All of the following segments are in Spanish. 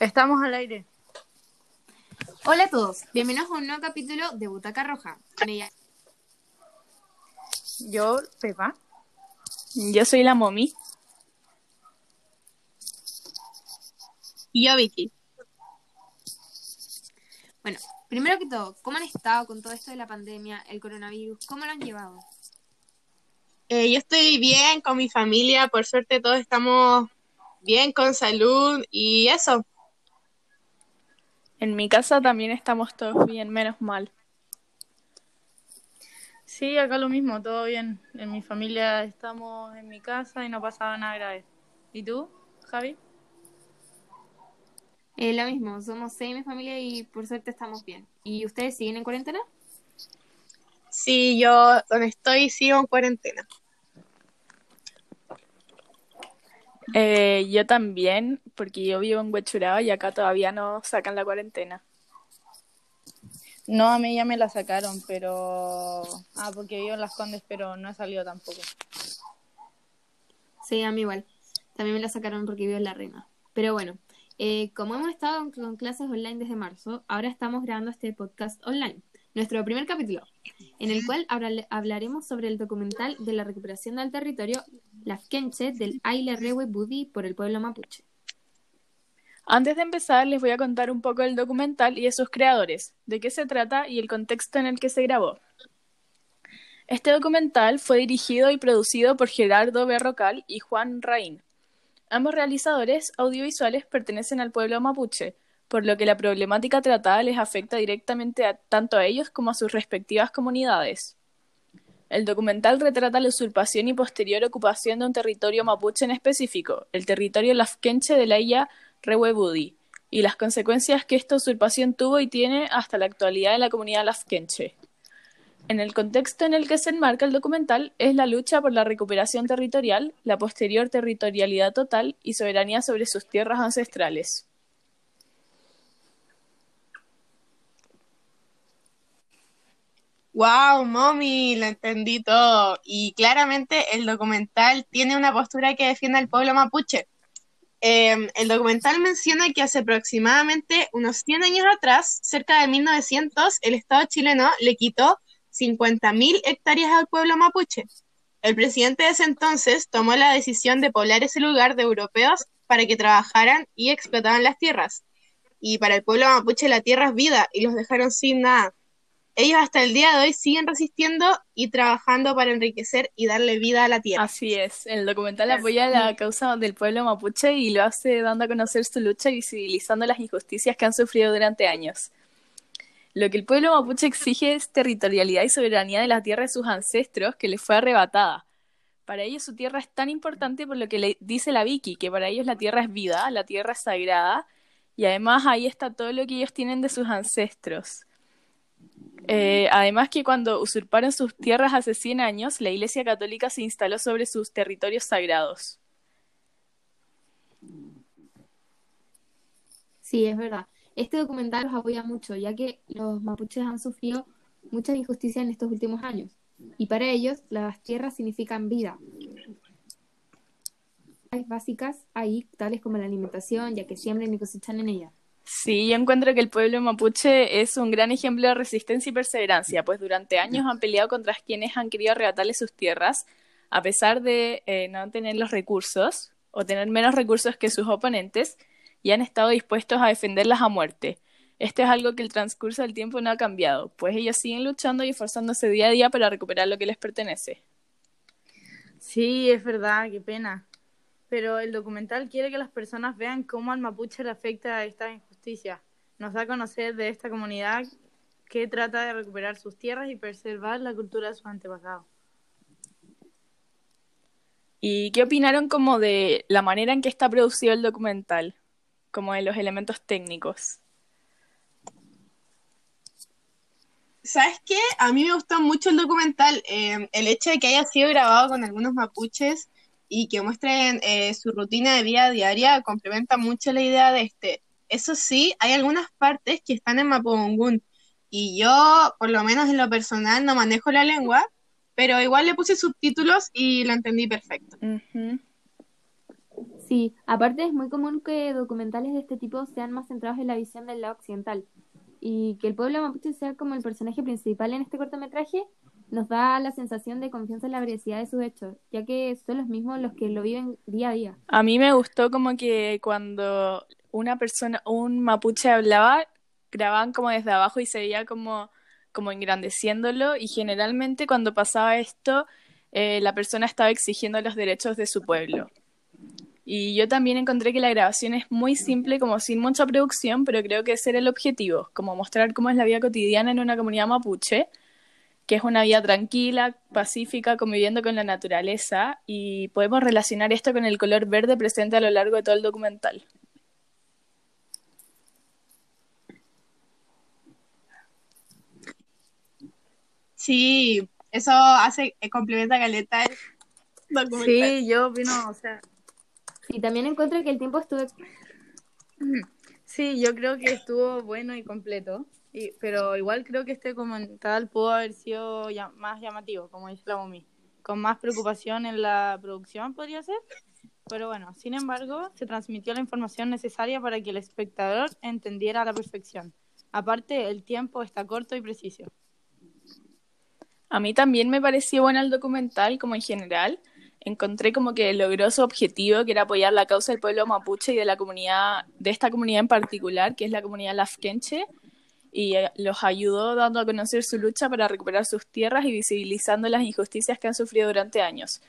Estamos al aire. Hola a todos, bienvenidos a un nuevo capítulo de Butaca Roja. Ella. Yo, Pepa. Yo soy la momi. Y yo, Vicky. Bueno, primero que todo, ¿cómo han estado con todo esto de la pandemia, el coronavirus? ¿Cómo lo han llevado? Eh, yo estoy bien con mi familia, por suerte todos estamos bien con salud y eso. En mi casa también estamos todos bien, menos mal. Sí, acá lo mismo, todo bien. En mi familia estamos en mi casa y no pasaba nada grave. ¿Y tú, Javi? Eh, lo mismo, somos seis en mi familia y por suerte estamos bien. ¿Y ustedes siguen en cuarentena? Sí, yo donde estoy sigo en cuarentena. Eh, yo también, porque yo vivo en Huechuraba y acá todavía no sacan la cuarentena. No, a mí ya me la sacaron, pero... Ah, porque vivo en Las Condes, pero no he salido tampoco. Sí, a mí igual. También me la sacaron porque vivo en La Reina. Pero bueno, eh, como hemos estado con clases online desde marzo, ahora estamos grabando este podcast online, nuestro primer capítulo, en el cual hablaremos sobre el documental de la recuperación del territorio Del Aile Rewe Budi por el pueblo mapuche. Antes de empezar, les voy a contar un poco del documental y de sus creadores, de qué se trata y el contexto en el que se grabó. Este documental fue dirigido y producido por Gerardo Berrocal y Juan Raín. Ambos realizadores audiovisuales pertenecen al pueblo mapuche, por lo que la problemática tratada les afecta directamente tanto a ellos como a sus respectivas comunidades. El documental retrata la usurpación y posterior ocupación de un territorio mapuche en específico, el territorio lafkenche de la isla Rewebudi, y las consecuencias que esta usurpación tuvo y tiene hasta la actualidad en la comunidad lafkenche. En el contexto en el que se enmarca el documental es la lucha por la recuperación territorial, la posterior territorialidad total y soberanía sobre sus tierras ancestrales. Wow, mommy, lo entendí todo. Y claramente el documental tiene una postura que defiende al pueblo mapuche. Em, el documental menciona que hace aproximadamente unos 100 años atrás, cerca de 1900, el Estado chileno le quitó 50.000 hectáreas al pueblo mapuche. El presidente de ese entonces tomó la decisión de poblar ese lugar de europeos para que trabajaran y explotaban las tierras. Y para el pueblo mapuche la tierra es vida y los dejaron sin nada ellos hasta el día de hoy siguen resistiendo y trabajando para enriquecer y darle vida a la tierra. Así es, el documental apoya la causa del pueblo mapuche y lo hace dando a conocer su lucha y visibilizando las injusticias que han sufrido durante años. Lo que el pueblo mapuche exige es territorialidad y soberanía de la tierra de sus ancestros que les fue arrebatada. Para ellos su tierra es tan importante por lo que le dice la Vicky, que para ellos la tierra es vida, la tierra es sagrada, y además ahí está todo lo que ellos tienen de sus ancestros. Además que cuando usurparon sus tierras hace 100 años, la Iglesia Católica se instaló sobre sus territorios sagrados. Sí, es verdad. Este documental los apoya mucho, ya que los mapuches han sufrido muchas injusticias en estos últimos años. Y para ellos, las tierras significan vida. Hay básicas ahí, tales como la alimentación, ya que siembren y cosechan en ella. Sí, yo encuentro que el pueblo mapuche es un gran ejemplo de resistencia y perseverancia, pues durante años han peleado contra quienes han querido arrebatarle sus tierras, a pesar de eh, no tener los recursos o tener menos recursos que sus oponentes, y han estado dispuestos a defenderlas a muerte. Esto es algo que el transcurso del tiempo no ha cambiado, pues ellos siguen luchando y esforzándose día a día para recuperar lo que les pertenece. Sí, es verdad, qué pena. Pero el documental quiere que las personas vean cómo al mapuche le afecta esta justicia. Nos da a conocer de esta comunidad que trata de recuperar sus tierras y preservar la cultura de sus antepasados. ¿Y qué opinaron como de la manera en que está producido el documental? Como de los elementos técnicos. ¿Sabes qué? A mí me gustó mucho el documental. Eh, el hecho de que haya sido grabado con algunos mapuches y que muestren eh, su rutina de vida diaria complementa mucho la idea de este. Eso sí, hay algunas partes que están en Mapudungun y yo, por lo menos en lo personal, no manejo la lengua, pero igual le puse subtítulos y lo entendí perfecto. Sí, aparte es muy común que documentales de este tipo sean más centrados en la visión del lado occidental y que el pueblo mapuche sea como el personaje principal en este cortometraje nos da la sensación de confianza en la veracidad de sus hechos, ya que son los mismos los que lo viven día a día. A mí me gustó como que cuando una persona, un mapuche hablaba, grababan como desde abajo y se veía como, como engrandeciéndolo y generalmente cuando pasaba esto eh, la persona estaba exigiendo los derechos de su pueblo. Y yo también encontré que la grabación es muy simple, como sin mucha producción, pero creo que ese era el objetivo, como mostrar cómo es la vida cotidiana en una comunidad mapuche, que es una vida tranquila, pacífica, conviviendo con la naturaleza, y podemos relacionar esto con el color verde presente a lo largo de todo el documental. Sí, eso hace, eh, complementa caleta el documental. Sí, yo opino, o sea, Y también encuentro que el tiempo estuvo... sí, yo creo que estuvo bueno y completo, y, pero igual creo que este documental pudo haber sido ya- más llamativo, como dice la Momi, con más preocupación en la producción podría ser, pero bueno, sin embargo, se transmitió la información necesaria para que el espectador entendiera a la perfección. Aparte, el tiempo está corto y preciso. A mí también me pareció bueno el documental, como en general. Encontré como que logró su objetivo, que era apoyar la causa del pueblo mapuche y de la comunidad, de esta comunidad en particular, que es la comunidad lafkenche, y eh, los ayudó dando a conocer su lucha para recuperar sus tierras y visibilizando las injusticias que han sufrido durante años.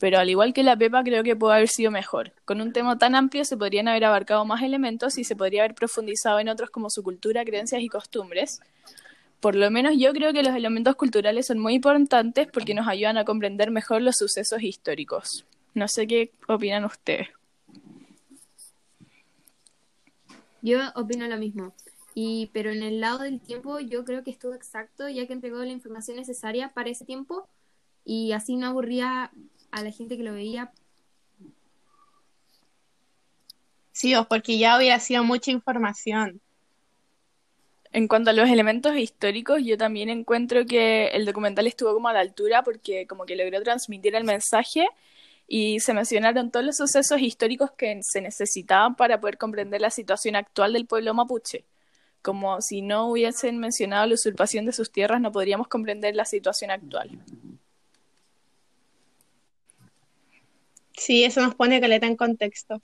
Pero al igual que la Pepa, creo que pudo haber sido mejor. Con un tema tan amplio se podrían haber abarcado más elementos y se podría haber profundizado en otros como su cultura, creencias y costumbres. Por lo menos yo creo que los elementos culturales son muy importantes porque nos ayudan a comprender mejor los sucesos históricos. No sé qué opinan ustedes. Yo opino lo mismo. Y, pero en el lado del tiempo yo creo que estuvo exacto, ya que entregó la información necesaria para ese tiempo y así no aburría a la gente que lo veía. Sí, porque ya hubiera sido mucha información. En cuanto a los elementos históricos, yo también encuentro que el documental estuvo como a la altura porque como que logró transmitir el mensaje y se mencionaron todos los sucesos históricos que se necesitaban para poder comprender la situación actual del pueblo mapuche. Como si no hubiesen mencionado la usurpación de sus tierras, no podríamos comprender la situación actual. Sí, eso nos pone caleta en contexto.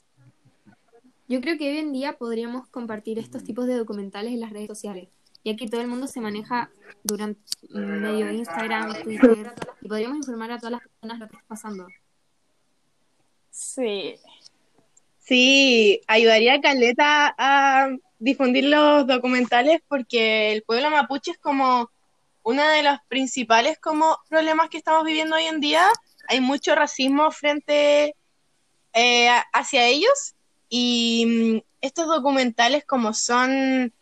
Yo creo que hoy en día podríamos compartir estos tipos de documentales en las redes sociales, ya que todo el mundo se maneja durante medio de Instagram, Twitter, y podríamos informar a todas las personas lo que está pasando. Sí, Sí, ayudaría a Caleta a difundir los documentales porque el pueblo mapuche es como uno de los principales como problemas que estamos viviendo hoy en día. Hay mucho racismo frente eh, a- hacia ellos y mm, estos documentales como son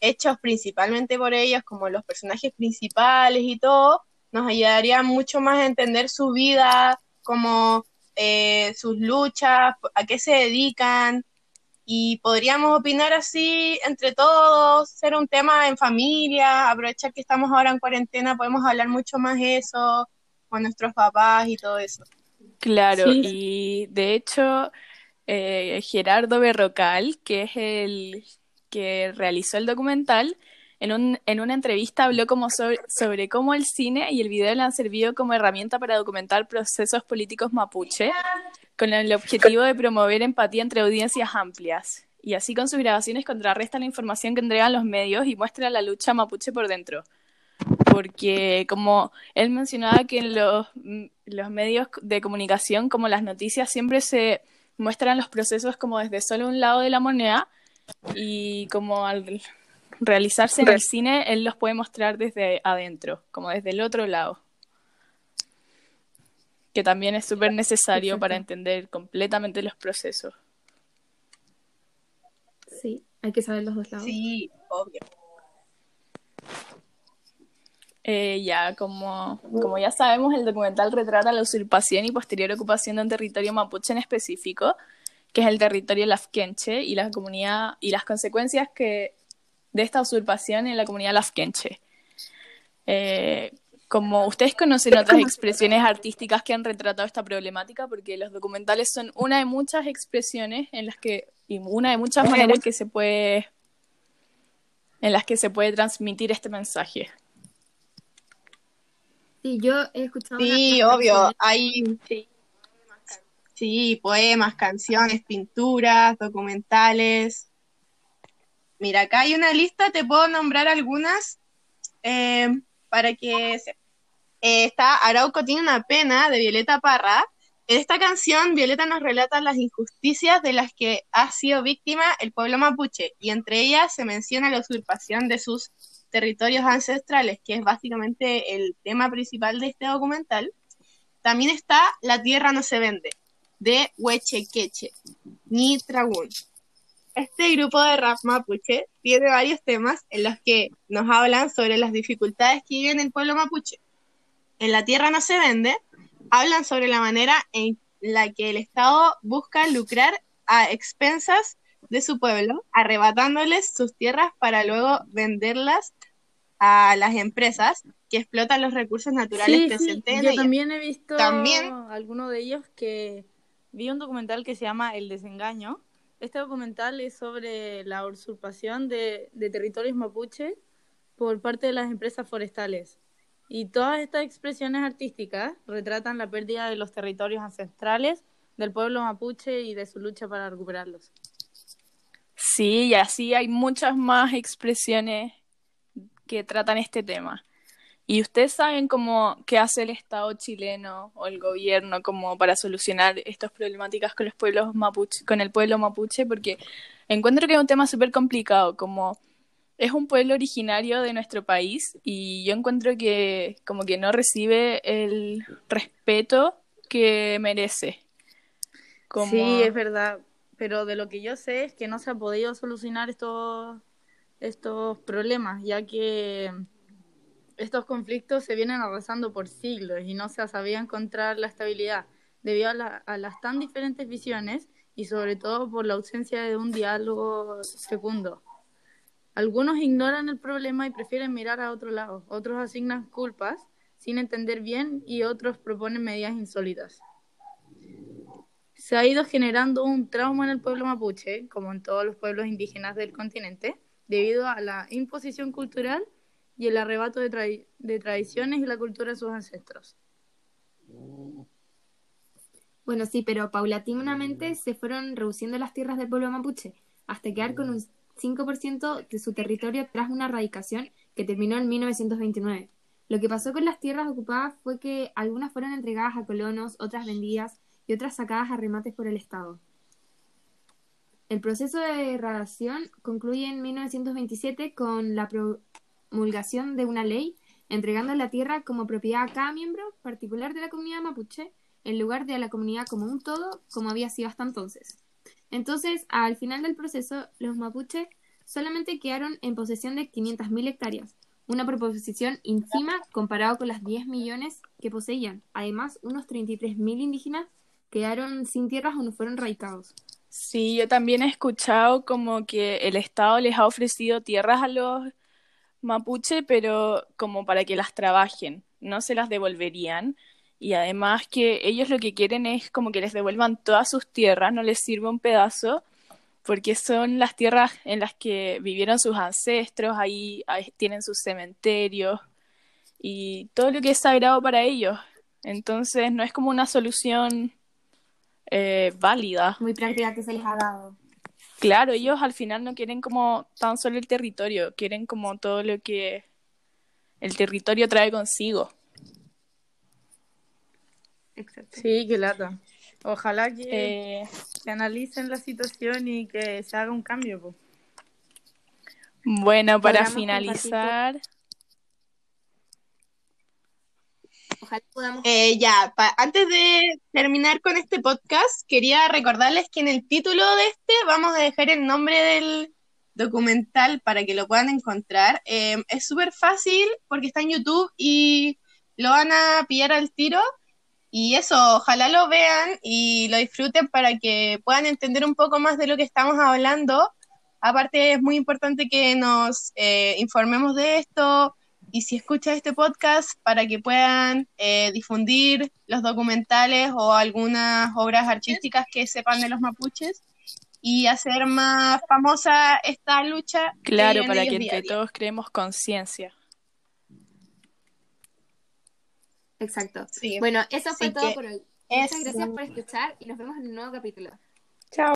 hechos principalmente por ellos, como los personajes principales y todo, nos ayudaría mucho más a entender su vida, como eh, sus luchas, a qué se dedican, y podríamos opinar así entre todos, ser un tema en familia, aprovechar que estamos ahora en cuarentena, podemos hablar mucho más eso con nuestros papás y todo eso. claro. Sí. Y de hecho, eh, Gerardo Berrocal, que es el que realizó el documental, en, un, en una entrevista habló como sobre, cómo el cine y el video le han servido como herramienta para documentar procesos políticos mapuche, con el objetivo de promover empatía entre audiencias amplias. Y así con sus grabaciones contrarresta la información que entregan los medios y muestra la lucha mapuche por dentro. Porque como él mencionaba que en los, mm, los medios de comunicación, como las noticias, siempre se muestran los procesos como desde solo un lado de la moneda y como al realizarse en el cine, él los puede mostrar desde adentro, como desde el otro lado. Que también es súper necesario Exacto. para entender completamente los procesos. Sí, hay que saber los dos lados. Sí, obvio. Eh, ya, como, como ya sabemos, el documental retrata la usurpación y posterior ocupación de un territorio mapuche en específico, que es el territorio lafkenche, y la comunidad y las consecuencias que de esta usurpación en la comunidad lafkenche. Eh, como ustedes conocen otras expresiones artísticas que han retratado esta problemática, porque los documentales son una de muchas expresiones en las que, y una de muchas maneras que se puede, en las que se puede transmitir este mensaje. Sí, yo he escuchado. Sí, obvio, hay. Sí. poemas, canciones, pinturas, documentales. Mira, acá hay una lista, te puedo nombrar algunas eh, para que se eh, está Arauco tiene una pena de Violeta Parra. En esta canción, Violeta nos relata las injusticias de las que ha sido víctima el pueblo mapuche, y entre ellas se menciona la usurpación de sus territorios ancestrales, que es básicamente el tema principal de este documental. También está La tierra no se vende, de Huechequeche, ni Tragún. Este grupo de rap mapuche tiene varios temas en los que nos hablan sobre las dificultades que vive el pueblo mapuche en La Tierra no se vende, hablan sobre la manera en la que el Estado busca lucrar a expensas de su pueblo, arrebatándoles sus tierras para luego venderlas a las empresas que explotan los recursos naturales presentes sí. Yo también he visto también alguno de ellos que vi un documental que se llama El desengaño. Este documental es sobre la usurpación de, de territorios mapuche por parte de las empresas forestales. Y todas estas expresiones artísticas retratan la pérdida de los territorios ancestrales del pueblo mapuche y de su lucha para recuperarlos. Sí, y así hay muchas más expresiones que tratan este tema. ¿Y ustedes saben cómo qué hace el Estado chileno o el gobierno como para solucionar estas problemáticas con los pueblos mapuche, con el pueblo mapuche? Porque encuentro que es un tema súper complicado, como es un pueblo originario de nuestro país y yo encuentro que como que no recibe el respeto que merece. Sí, es verdad, pero de lo que yo sé es que no se ha podido solucionar estos, estos problemas, ya que estos conflictos se vienen arrasando por siglos y no se ha sabido encontrar la estabilidad debido a, a las tan diferentes visiones y sobre todo por la ausencia de un diálogo fecundo. Algunos ignoran el problema y prefieren mirar a otro lado. Otros asignan culpas sin entender bien y otros proponen medidas insólitas. Se ha ido generando un trauma en el pueblo mapuche, como en todos los pueblos indígenas del continente, debido a la imposición cultural y el arrebato de, tradiciones y la cultura de sus ancestros. Bueno, sí, pero paulatinamente se fueron reduciendo las tierras del pueblo mapuche hasta quedar con un 5% de su territorio tras una erradicación que terminó en 1929. Lo que pasó con las tierras ocupadas fue que algunas fueron entregadas a colonos, otras vendidas y otras sacadas a remates por el Estado. El proceso de erradicación concluye en 1927 con la promulgación de una ley entregando la tierra como propiedad a cada miembro particular de la comunidad mapuche en lugar de a la comunidad como un todo, como había sido hasta entonces. Entonces, al final del proceso, los mapuches solamente quedaron en posesión de 500.000 hectáreas, una proposición ínfima comparado con las 10 millones que poseían. Además, unos 33.000 indígenas quedaron sin tierras o no fueron radicados. Sí, yo también he escuchado como que el Estado les ha ofrecido tierras a los mapuche, pero como para que las trabajen, no se las devolverían y además que ellos lo que quieren es como que les devuelvan todas sus tierras, no les sirve un pedazo, porque son las tierras en las que vivieron sus ancestros, ahí, tienen sus cementerios y todo lo que es sagrado para ellos. Entonces no es como una solución eh, válida. Muy práctica que se les ha dado. Claro, ellos al final no quieren como tan solo el territorio, quieren como todo lo que el territorio trae consigo. Sí, qué lata. Ojalá que, se analicen la situación y que se haga un cambio. Bueno, para finalizar. Eh, ya, antes de terminar con este podcast, quería recordarles que en el título de este vamos a dejar el nombre del documental para que lo puedan encontrar. Eh, es súper fácil porque está en YouTube y lo van a pillar al tiro. Y eso, ojalá lo vean y lo disfruten para que puedan entender un poco más de lo que estamos hablando. Aparte, es muy importante que nos eh, informemos de esto, y si escuchas este podcast para que puedan eh, difundir los documentales o algunas obras artísticas que sepan de los mapuches y hacer más famosa esta lucha. Claro, para que entre todos creemos conciencia. Exacto. Sí. Bueno, eso fue Así todo por hoy. Muchas gracias por escuchar y nos vemos en un nuevo capítulo.